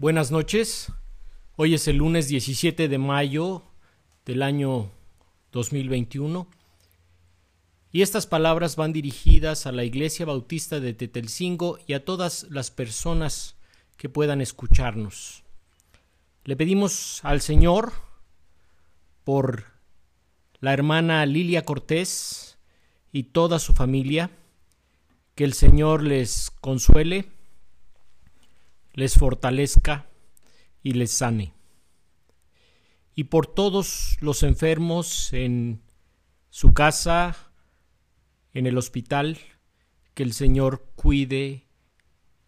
Buenas noches. Hoy es el lunes 17 de mayo del año 2021 y estas palabras van dirigidas a la Iglesia Bautista de Tetelcingo y a todas las personas que puedan escucharnos. Le pedimos al Señor por la hermana Lilia Cortés y toda su familia, que el Señor les consuele, les fortalezca y les sane. Y por todos los enfermos en su casa, en el hospital, que el Señor cuide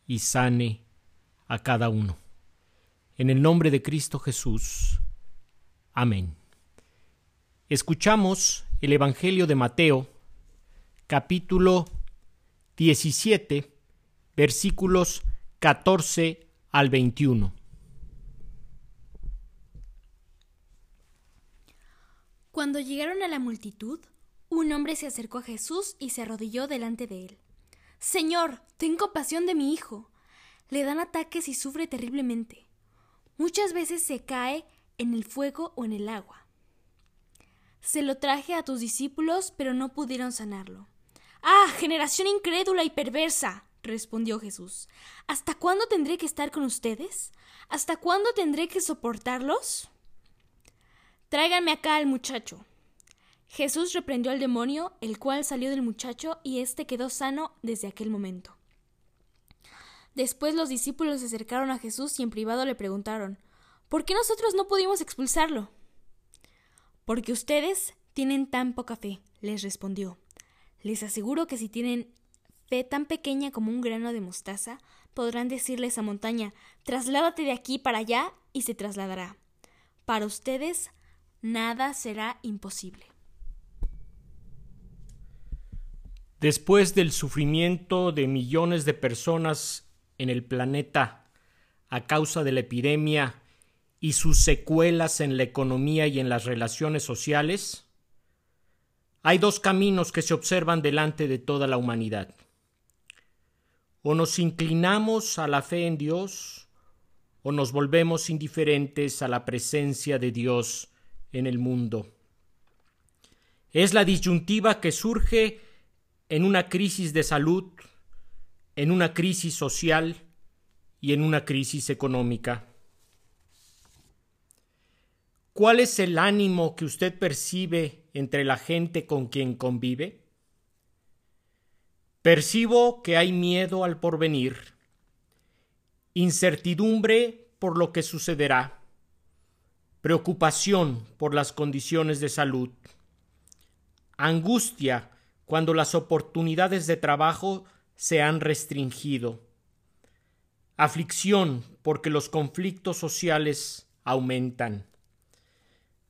y sane a cada uno. En el nombre de Cristo Jesús. Amén. Escuchamos el Evangelio de Mateo, capítulo 17, versículos 14 al 21. Cuando llegaron a la multitud, un hombre se acercó a Jesús y se arrodilló delante de él. Señor, ten compasión de mi hijo. Le dan ataques y sufre terriblemente. Muchas veces se cae en el fuego o en el agua. Se lo traje a tus discípulos, pero no pudieron sanarlo. ¡Ah, generación incrédula y perversa! Respondió Jesús. ¿Hasta cuándo tendré que estar con ustedes? ¿Hasta cuándo tendré que soportarlos? Tráiganme acá al muchacho. Jesús reprendió al demonio, el cual salió del muchacho, y éste quedó sano desde aquel momento. Después los discípulos se acercaron a Jesús y en privado le preguntaron ¿Por qué nosotros no pudimos expulsarlo? Porque ustedes tienen tan poca fe, les respondió. Les aseguro que si tienen fe tan pequeña como un grano de mostaza, podrán decirle a esa montaña Trasládate de aquí para allá y se trasladará. Para ustedes nada será imposible. Después del sufrimiento de millones de personas en el planeta a causa de la epidemia y sus secuelas en la economía y en las relaciones sociales, hay dos caminos que se observan delante de toda la humanidad. O nos inclinamos a la fe en Dios, o nos volvemos indiferentes a la presencia de Dios en el mundo. Es la disyuntiva que surge en una crisis de salud, en una crisis social y en una crisis económica. ¿Cuál es el ánimo que usted percibe entre la gente con quien convive? Percibo que hay miedo al porvenir, incertidumbre por lo que sucederá, preocupación por las condiciones de salud, angustia cuando las oportunidades de trabajo se han restringido, aflicción porque los conflictos sociales aumentan,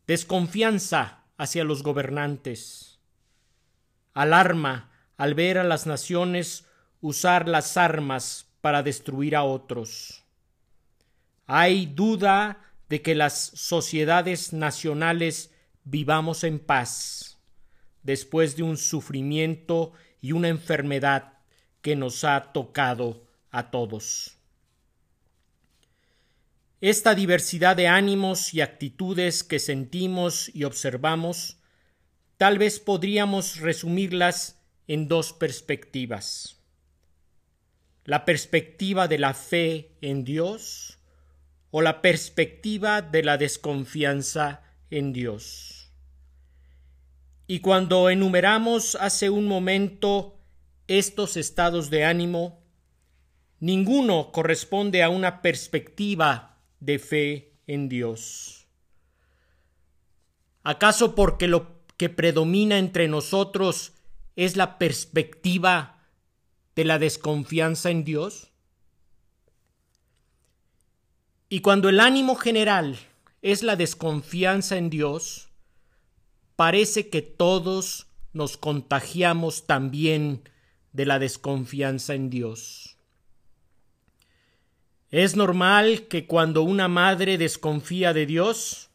desconfianza hacia los gobernantes, alarma al ver a las naciones usar las armas para destruir a otros. Hay duda de que las sociedades nacionales vivamos en paz después de un sufrimiento y una enfermedad que nos ha tocado a todos. Esta diversidad de ánimos y actitudes que sentimos y observamos, tal vez podríamos resumirlas en dos perspectivas. La perspectiva de la fe en Dios o la perspectiva de la desconfianza en Dios. Y cuando enumeramos hace un momento estos estados de ánimo, ninguno corresponde a una perspectiva de fe en Dios. ¿Acaso porque lo que predomina entre nosotros es la perspectiva de la desconfianza en Dios? Y cuando el ánimo general es la desconfianza en Dios, parece que todos nos contagiamos también de la desconfianza en Dios. Es normal que cuando una madre desconfía de Dios,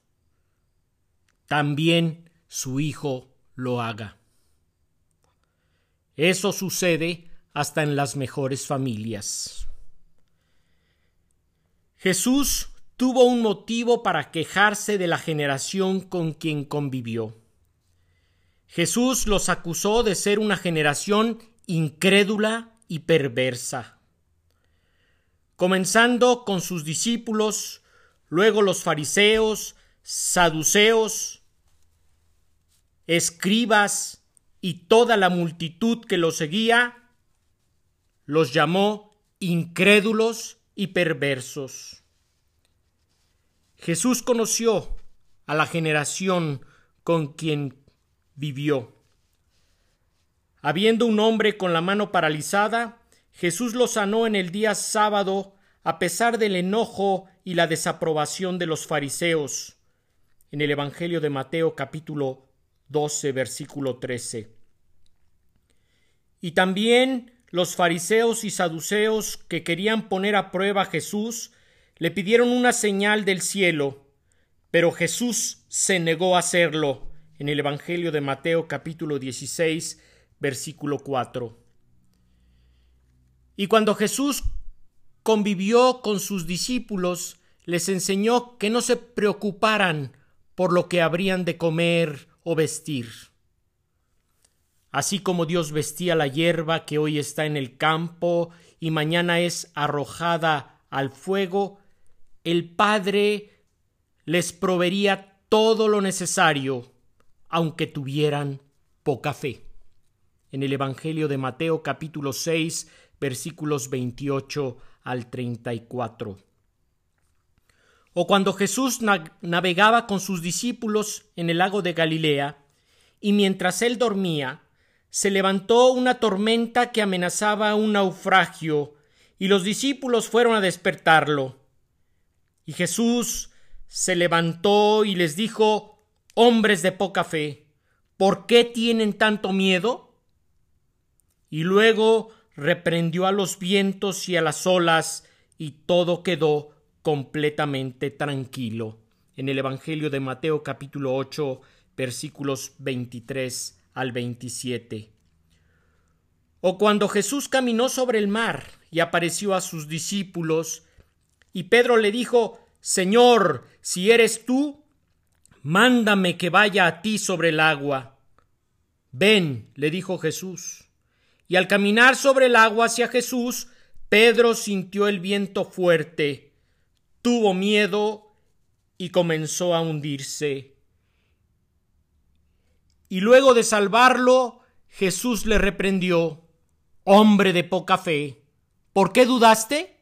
también su hijo lo haga. Eso sucede hasta en las mejores familias. Jesús tuvo un motivo para quejarse de la generación con quien convivió. Jesús los acusó de ser una generación incrédula y perversa. Comenzando con sus discípulos, luego los fariseos, saduceos, escribas y toda la multitud que los seguía, los llamó incrédulos y perversos. Jesús conoció a la generación con quien vivió. Habiendo un hombre con la mano paralizada, Jesús lo sanó en el día sábado a pesar del enojo y la desaprobación de los fariseos. En el Evangelio de Mateo capítulo 12 versículo 13. Y también los fariseos y saduceos que querían poner a prueba a Jesús le pidieron una señal del cielo, pero Jesús se negó a hacerlo en el Evangelio de Mateo capítulo 16 versículo 4. Y cuando Jesús convivió con sus discípulos, les enseñó que no se preocuparan por lo que habrían de comer o vestir. Así como Dios vestía la hierba que hoy está en el campo y mañana es arrojada al fuego, el Padre les proveería todo lo necesario, aunque tuvieran poca fe. En el Evangelio de Mateo capítulo 6 versículos 28 al 34. O cuando Jesús navegaba con sus discípulos en el lago de Galilea, y mientras él dormía, se levantó una tormenta que amenazaba un naufragio, y los discípulos fueron a despertarlo. Y Jesús se levantó y les dijo, Hombres de poca fe, ¿por qué tienen tanto miedo? Y luego reprendió a los vientos y a las olas, y todo quedó completamente tranquilo. En el Evangelio de Mateo capítulo 8 versículos 23 al 27. O cuando Jesús caminó sobre el mar y apareció a sus discípulos, y Pedro le dijo, Señor, si eres tú, mándame que vaya a ti sobre el agua. Ven, le dijo Jesús. Y al caminar sobre el agua hacia Jesús, Pedro sintió el viento fuerte, tuvo miedo y comenzó a hundirse. Y luego de salvarlo, Jesús le reprendió, Hombre de poca fe, ¿por qué dudaste?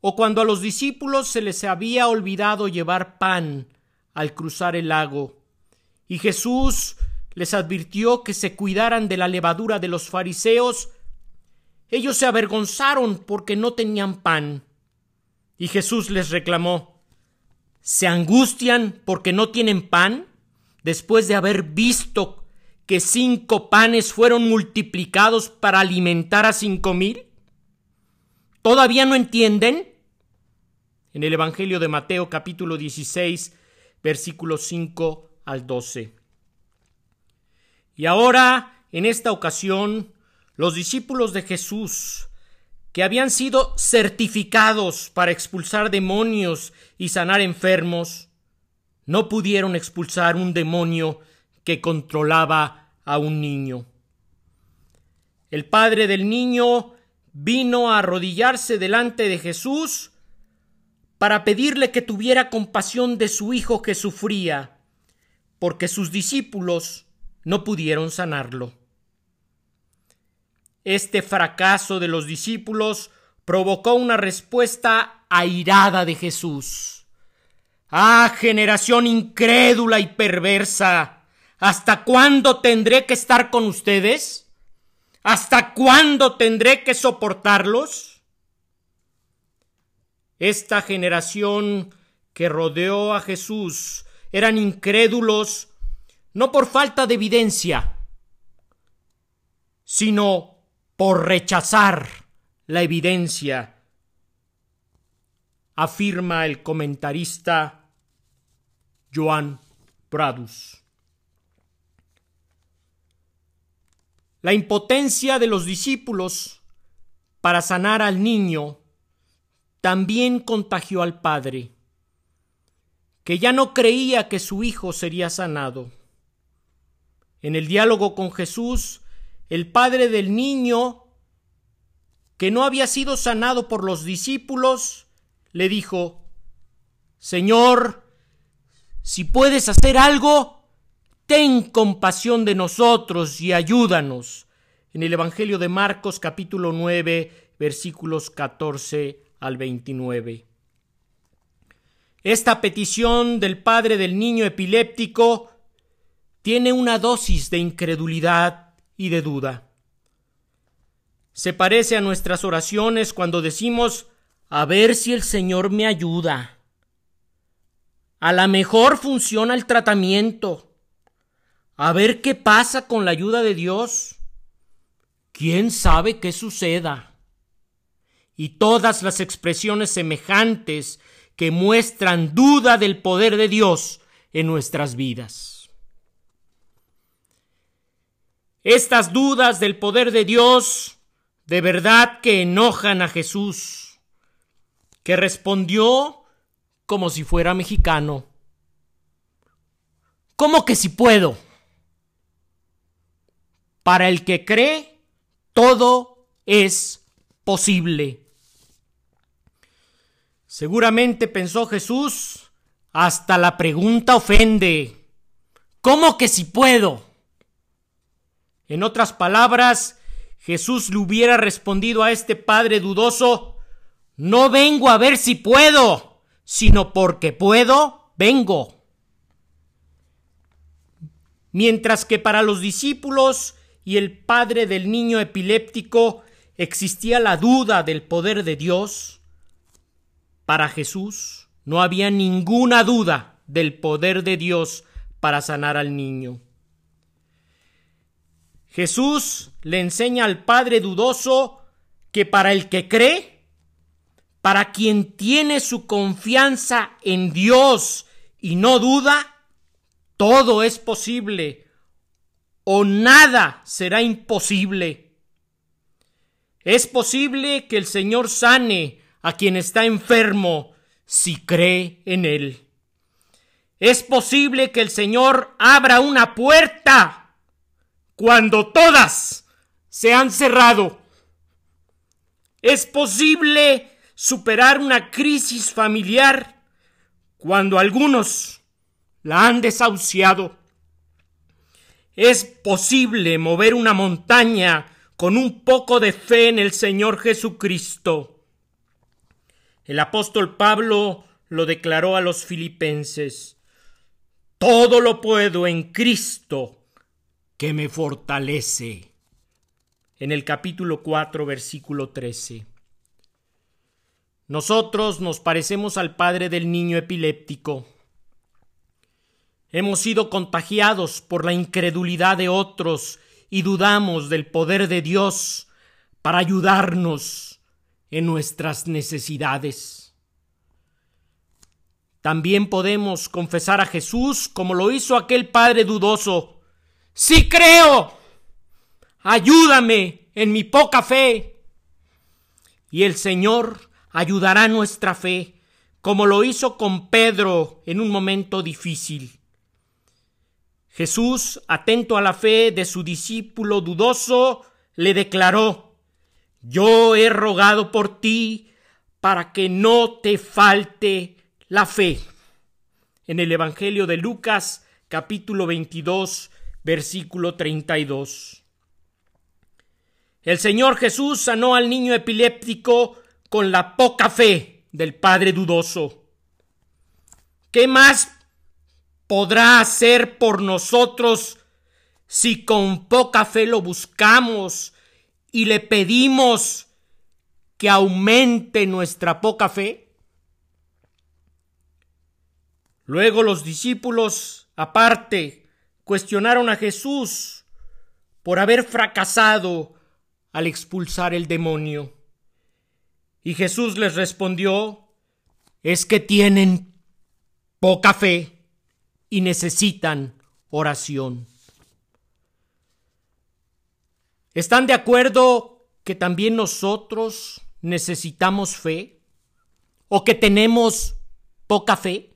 O cuando a los discípulos se les había olvidado llevar pan al cruzar el lago, y Jesús les advirtió que se cuidaran de la levadura de los fariseos, ellos se avergonzaron porque no tenían pan. Y Jesús les reclamó, ¿se angustian porque no tienen pan? Después de haber visto que cinco panes fueron multiplicados para alimentar a cinco mil. ¿Todavía no entienden? En el Evangelio de Mateo capítulo 16 versículos 5 al 12. Y ahora, en esta ocasión, los discípulos de Jesús, que habían sido certificados para expulsar demonios y sanar enfermos, no pudieron expulsar un demonio que controlaba a un niño. El padre del niño vino a arrodillarse delante de Jesús para pedirle que tuviera compasión de su hijo que sufría, porque sus discípulos no pudieron sanarlo. Este fracaso de los discípulos provocó una respuesta airada de Jesús. Ah, generación incrédula y perversa, ¿hasta cuándo tendré que estar con ustedes? ¿Hasta cuándo tendré que soportarlos? Esta generación que rodeó a Jesús eran incrédulos no por falta de evidencia, sino por rechazar la evidencia, afirma el comentarista Joan Pradus. La impotencia de los discípulos para sanar al niño también contagió al padre, que ya no creía que su hijo sería sanado. En el diálogo con Jesús, el padre del niño, que no había sido sanado por los discípulos, le dijo, Señor, si puedes hacer algo, ten compasión de nosotros y ayúdanos. En el Evangelio de Marcos capítulo 9 versículos 14 al 29. Esta petición del padre del niño epiléptico tiene una dosis de incredulidad y de duda. Se parece a nuestras oraciones cuando decimos a ver si el Señor me ayuda. A la mejor funciona el tratamiento. A ver qué pasa con la ayuda de Dios. ¿Quién sabe qué suceda? y todas las expresiones semejantes que muestran duda del poder de Dios en nuestras vidas. Estas dudas del poder de Dios de verdad que enojan a Jesús, que respondió como si fuera mexicano. ¿Cómo que si puedo? Para el que cree, todo es posible. Seguramente pensó Jesús, hasta la pregunta ofende. ¿Cómo que si puedo? En otras palabras, Jesús le hubiera respondido a este padre dudoso, no vengo a ver si puedo, sino porque puedo, vengo. Mientras que para los discípulos y el padre del niño epiléptico existía la duda del poder de Dios, para Jesús no había ninguna duda del poder de Dios para sanar al niño. Jesús le enseña al Padre dudoso que para el que cree, para quien tiene su confianza en Dios y no duda, todo es posible o nada será imposible. Es posible que el Señor sane a quien está enfermo si cree en Él. Es posible que el Señor abra una puerta cuando todas se han cerrado. Es posible superar una crisis familiar cuando algunos la han desahuciado. Es posible mover una montaña con un poco de fe en el Señor Jesucristo. El apóstol Pablo lo declaró a los filipenses. Todo lo puedo en Cristo que me fortalece. En el capítulo 4, versículo 13. Nosotros nos parecemos al padre del niño epiléptico. Hemos sido contagiados por la incredulidad de otros y dudamos del poder de Dios para ayudarnos en nuestras necesidades. También podemos confesar a Jesús como lo hizo aquel padre dudoso. Sí creo. Ayúdame en mi poca fe. Y el Señor ayudará nuestra fe, como lo hizo con Pedro en un momento difícil. Jesús, atento a la fe de su discípulo dudoso, le declaró yo he rogado por ti para que no te falte la fe. En el Evangelio de Lucas capítulo 22 versículo 32. El Señor Jesús sanó al niño epiléptico con la poca fe del Padre dudoso. ¿Qué más podrá hacer por nosotros si con poca fe lo buscamos y le pedimos que aumente nuestra poca fe? Luego los discípulos, aparte, cuestionaron a Jesús por haber fracasado al expulsar el demonio. Y Jesús les respondió, es que tienen poca fe y necesitan oración. ¿Están de acuerdo que también nosotros necesitamos fe? o que tenemos poca fe?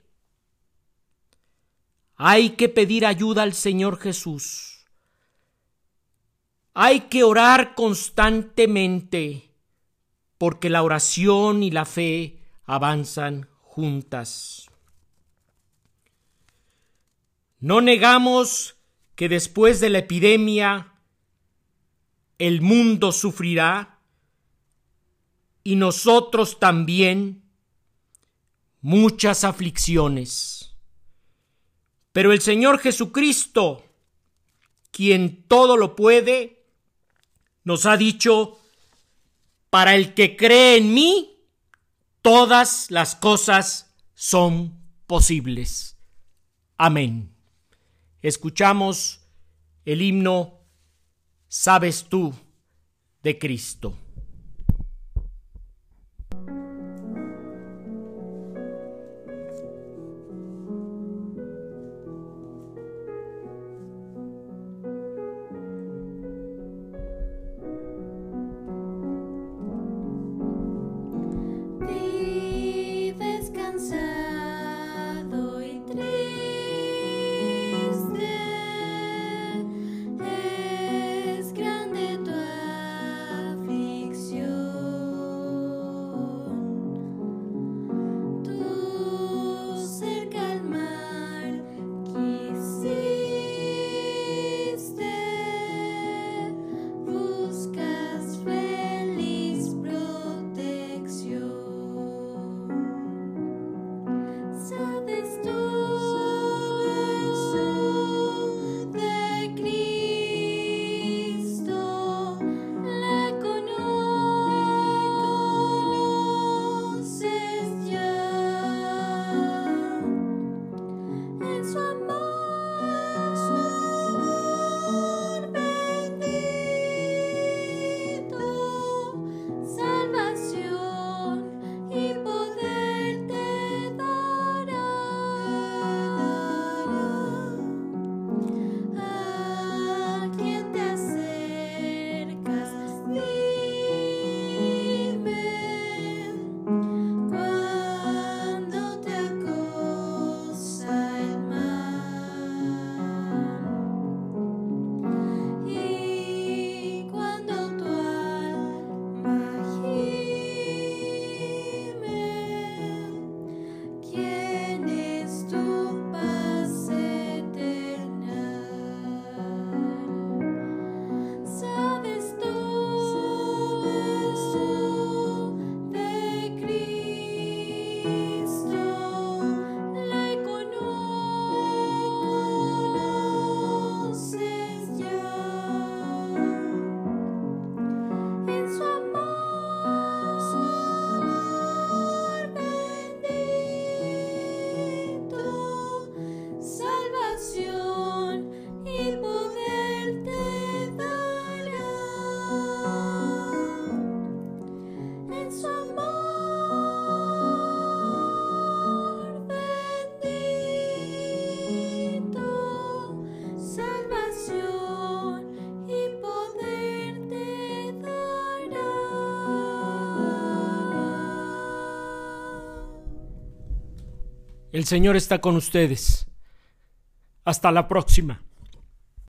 Hay que pedir ayuda al Señor Jesús. Hay que orar constantemente porque la oración y la fe avanzan juntas. No negamos que después de la epidemia el mundo sufrirá y nosotros también muchas aflicciones. Pero el Señor Jesucristo, quien todo lo puede, nos ha dicho, para el que cree en mí, todas las cosas son posibles. Amén. Escuchamos el himno Sabes tú de Cristo. El Señor está con ustedes. Hasta la próxima.